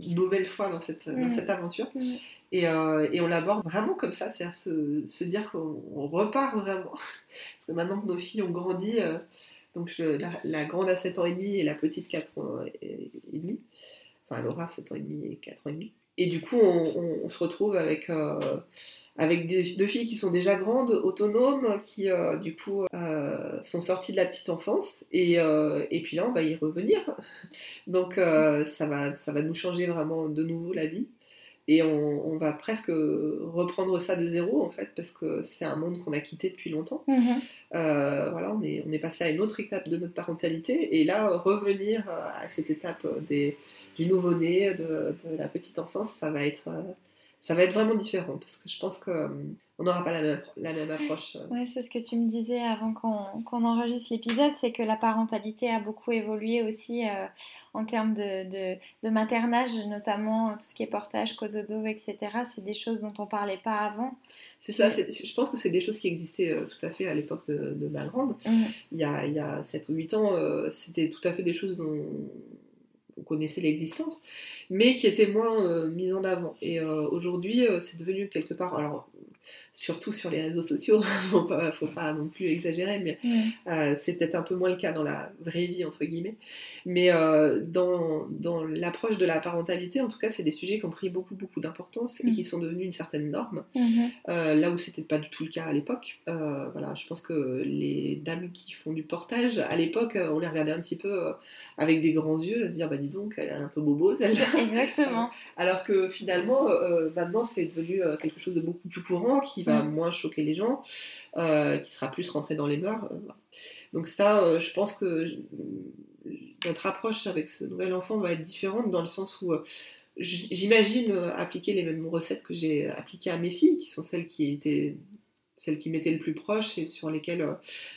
une nouvelle fois dans cette, dans Mhm. cette aventure. Mhm. Et, euh, et on l'aborde vraiment comme ça, c'est-à-dire se, se dire qu'on on repart vraiment. [LAUGHS] Parce que maintenant que nos filles ont grandi, donc je- la, la grande a 7 ans et demi et la petite 4 ans et, et demi, enfin elle aura 7 ans et demi et 4 ans et demi. Et du coup, on, on- on se retrouve avec, euh, avec des, deux filles qui sont déjà grandes, autonomes, qui euh, du coup euh, sont sorties de la petite enfance. Et, et puis là, on va y revenir. [LAUGHS] Donc ça, va, ça va nous changer vraiment de nouveau la vie. Et on, va presque reprendre ça de zéro, en fait, parce que c'est un monde qu'on a quitté depuis longtemps. Mhm. Euh, voilà, on est, on est passé à une autre étape de notre parentalité. Et là, revenir à cette étape des, du nouveau-né, de, de, la petite enfance, ça va être ça va être vraiment différent parce que je pense qu'on euh, n'aura pas la même, la même approche. Euh. Oui, c'est ce que tu me disais avant qu'on enregistre l'épisode, c'est que la parentalité a beaucoup évolué aussi euh, en termes de, de, de, maternage, notamment tout ce qui est portage, cododo, etc. C'est des choses dont on parlait pas avant. C'est ça, je pense que c'est des choses qui existaient tout à fait à l'époque de, de, ma grande. Mmh. Il, y a, il y a 7 ou 8 ans, c'était tout à fait des choses dont on connaissait l'existence, mais qui était moins euh, mise en avant. Et euh, aujourd'hui, euh, c'est devenu quelque part, alors surtout sur les réseaux sociaux, [LAUGHS] faut pas, faut pas non plus exagérer, mais euh, c'est peut-être un peu moins le cas dans la vraie vie, entre guillemets. Mais euh, dans, dans l'approche de la parentalité, en tout cas, c'est des sujets qui ont pris beaucoup, beaucoup d'importance et mm. qui sont devenus une certaine norme, mm-hmm. euh, là où c'était pas du tout le cas à l'époque. voilà, je pense que les dames qui font du portage, à l'époque, on les regardait un petit peu avec des grands yeux, à se dire, bah dis donc, elle est un peu bobo, [LAUGHS] Exactement. Alors que finalement, maintenant, c'est devenu quelque chose de beaucoup plus courant qui va mm. moins choquer les gens, euh, qui sera plus rentré dans les mœurs. Euh, Donc ça, euh, je pense que notre approche avec ce nouvel enfant va être différente dans le sens où j'imagine appliquer les mêmes recettes que j'ai appliquées à mes filles, qui sont celles qui étaient celles qui m'étaient le plus proches et sur lesquelles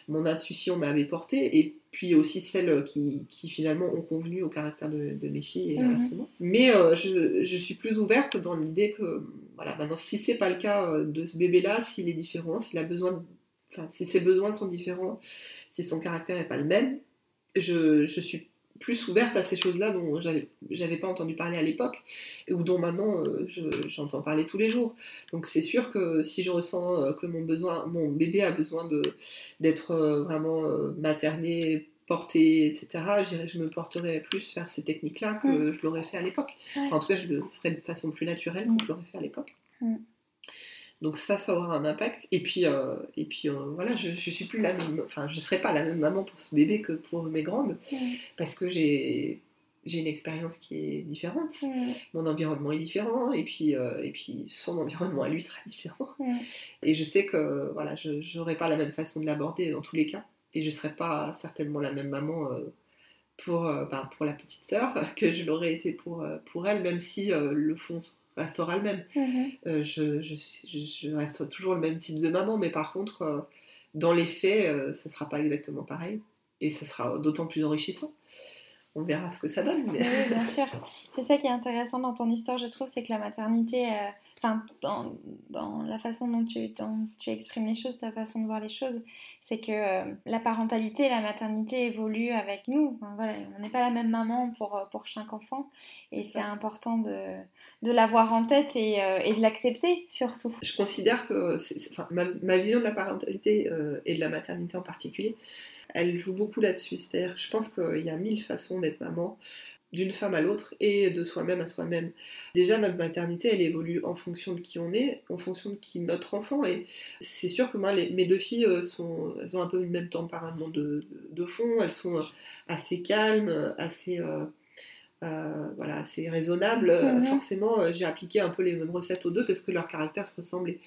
mon intuition m'avait porté, et puis aussi celles qui, finalement ont convenu au caractère de, mes filles et mm. Mais je, je, suis plus ouverte dans l'idée que voilà, maintenant, si c'est pas le cas euh, de ce bébé-là, s'il est différent, s'il a besoin, enfin, si ses besoins sont différents, si son caractère n'est pas le même, je, suis plus ouverte à ces choses-là dont j'avais, pas entendu parler à l'époque ou dont maintenant euh, j'entends parler tous les jours. Donc c'est sûr que si je ressens euh, que mon besoin, mon bébé a besoin d'être vraiment materné, porté, etc., je me porterai plus vers ces techniques-là que mm. je l'aurais fait à l'époque. en tout cas, je le ferai de façon plus naturelle que je l'aurais fait à l'époque. Mm. Donc ça, ça aura un impact. Et puis, euh, et puis euh, voilà, je, je suis plus la même, enfin, je serai pas la même maman pour ce bébé que pour mes grandes, mm. parce que j'ai j'ai une expérience qui est différente. Mon environnement est différent, et puis, euh, et puis son environnement à lui sera [LAUGHS] différent. Et je sais que voilà, je n'aurai pas la même façon de l'aborder dans tous les cas et je ne serais pas certainement la même maman pour, ben, pour la petite sœur [LAUGHS] que je l'aurais été pour, pour elle, même si le fond restera le même. Mhm. je, je, je, reste toujours le même type de maman, mais par contre, dans les faits, ça ne sera pas exactement pareil. Et ça sera d'autant plus enrichissant on verra ce que ça donne. Oui, bien [LAUGHS] sûr. C'est ça qui est intéressant dans ton histoire, je trouve, c'est que la maternité, euh, enfin, dans, dans, la façon dont tu, tu exprimes les choses, ta façon de voir les choses, c'est que euh, la parentalité et la maternité évoluent avec nous. voilà, on n'est pas la même maman pour, euh, pour chaque enfant, et c'est important de, de l'avoir en tête et, et de l'accepter surtout. Je considère que ma, ma, vision de la parentalité et de la maternité en particulier, elle joue beaucoup là-dessus. C'est-à-dire que je pense qu'il y a mille façons d'être maman, d'une femme à l'autre et de soi-même à soi-même. Déjà, notre maternité, elle évolue en fonction de qui on est, en fonction de qui notre enfant est. C'est sûr que moi, mes deux filles euh, sont, elles ont un peu le même tempérament de, de, fond, elles sont assez calmes, assez... Euh, euh, voilà, assez raisonnables. Mhm. Forcément, j'ai appliqué un peu les mêmes recettes aux deux parce que leurs caractères se ressemblaient.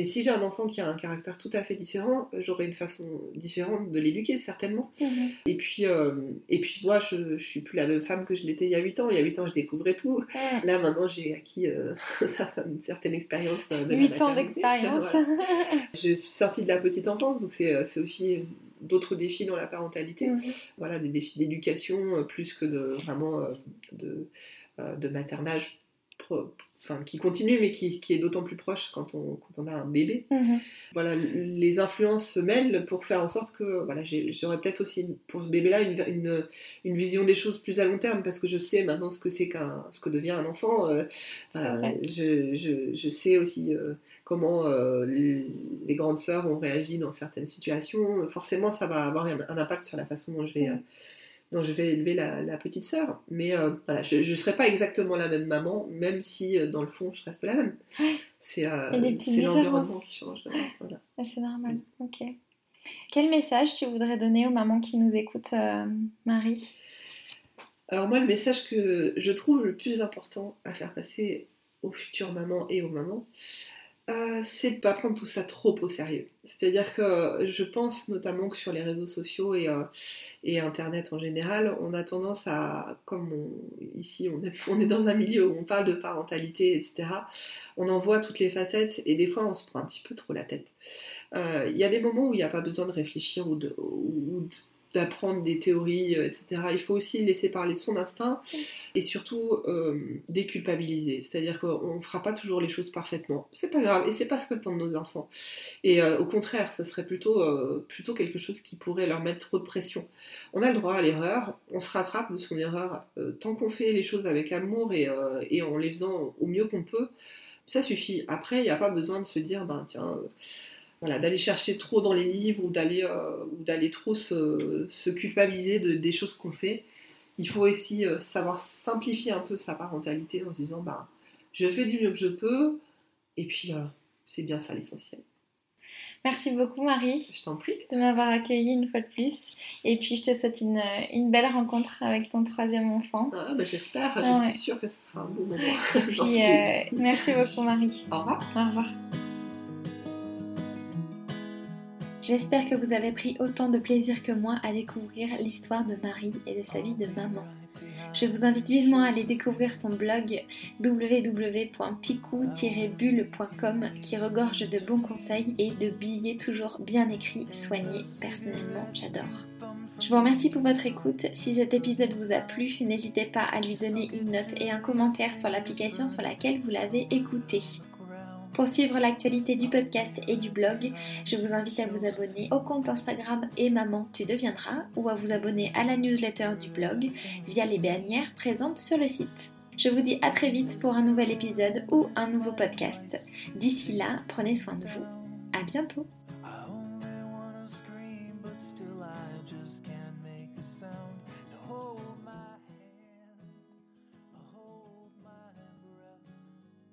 Mais si j'ai un enfant qui a un caractère tout à fait différent, j'aurai une façon différente de l'éduquer, certainement. Mhm. Et, puis, euh, et puis, moi, je, ne suis plus la même femme que je l'étais il y a 8 ans. Il y a 8 ans, je découvrais tout. Là, maintenant, j'ai acquis euh, [LAUGHS] certaines, certaines expériences. Euh, 8 ans d'expérience. [LAUGHS] [LAUGHS] je suis sortie de la petite enfance, donc c'est euh, aussi d'autres défis dans la parentalité. Mhm. Voilà, des défis d'éducation plus que de vraiment de, de maternage enfin qui continue mais qui, qui est d'autant plus proche quand on, quand on a un bébé. Mhm. Voilà, les influences se mêlent pour faire en sorte que voilà, j'aurais peut-être aussi pour ce bébé-là une, une, une, vision des choses plus à long terme parce que je sais maintenant ce que c'est qu'un ce que devient un enfant. Euh, voilà, je, je, je, sais aussi euh, comment euh, les, grandes sœurs ont réagi dans certaines situations. Forcément, ça va avoir un, impact sur la façon dont je vais mhm dont je vais élever la, petite sœur. Mais euh, voilà, je ne serai pas exactement la même maman, même si euh, dans le fond, je reste la même. C'est euh, l'environnement qui change. Voilà. c'est normal. Ok. Quel message tu voudrais donner aux mamans qui nous écoutent, Marie? Alors moi, le message que je trouve le plus important à faire passer aux futures mamans et aux mamans, euh, c'est de ne pas prendre tout ça trop au sérieux. C'est-à-dire que je pense notamment que sur les réseaux sociaux et, euh, et Internet en général, on a tendance à, comme ici on est, dans un milieu où on parle de parentalité, etc., on en voit toutes les facettes et des fois on se prend un petit peu trop la tête. Euh, il y a des moments où il n'y a pas besoin de réfléchir ou de d'apprendre des théories, euh, etc. Il faut aussi laisser parler son instinct et surtout euh, déculpabiliser. C'est-à-dire qu'on ne fera pas toujours les choses parfaitement. C'est pas grave et c'est pas ce que de nos enfants. Et euh, au contraire, ça serait plutôt, plutôt quelque chose qui pourrait leur mettre trop de pression. On a le droit à l'erreur, on se rattrape de son erreur tant qu'on fait les choses avec amour et, et en les faisant au mieux qu'on peut. Ça suffit. Après, il n'y a pas besoin de se dire, ben tiens voilà, d'aller chercher trop dans les livres ou d'aller euh, d'aller trop se, culpabiliser de, des choses qu'on fait. Il faut aussi euh, savoir simplifier un peu sa parentalité en se disant bah, je fais du mieux que je peux et puis euh, c'est bien ça l'essentiel. Merci beaucoup Marie. Je t'en prie. De m'avoir accueillie une fois de plus. Et puis je te souhaite une, une belle rencontre avec ton troisième enfant. Ah, bah, J'espère, ah je suis sûre que ce sera un bon moment. [LAUGHS] merci beaucoup Marie. Au revoir. Au revoir. J'espère que vous avez pris autant de plaisir que moi à découvrir l'histoire de Marie et de sa vie de maman. Je vous invite vivement à aller découvrir son blog www.picou-bulle.com qui regorge de bons conseils et de billets toujours bien écrits, soignés. Personnellement, j'adore. Je vous remercie pour votre écoute. Si cet épisode vous a plu, n'hésitez pas à lui donner une note et un commentaire sur l'application sur laquelle vous l'avez écouté. Pour suivre l'actualité du podcast et du blog, je vous invite à vous abonner au compte Instagram et Maman tu deviendras ou à vous abonner à la newsletter du blog via les bannières présentes sur le site. Je vous dis à très vite pour un nouvel épisode ou un nouveau podcast. D'ici là, prenez soin de vous. À bientôt.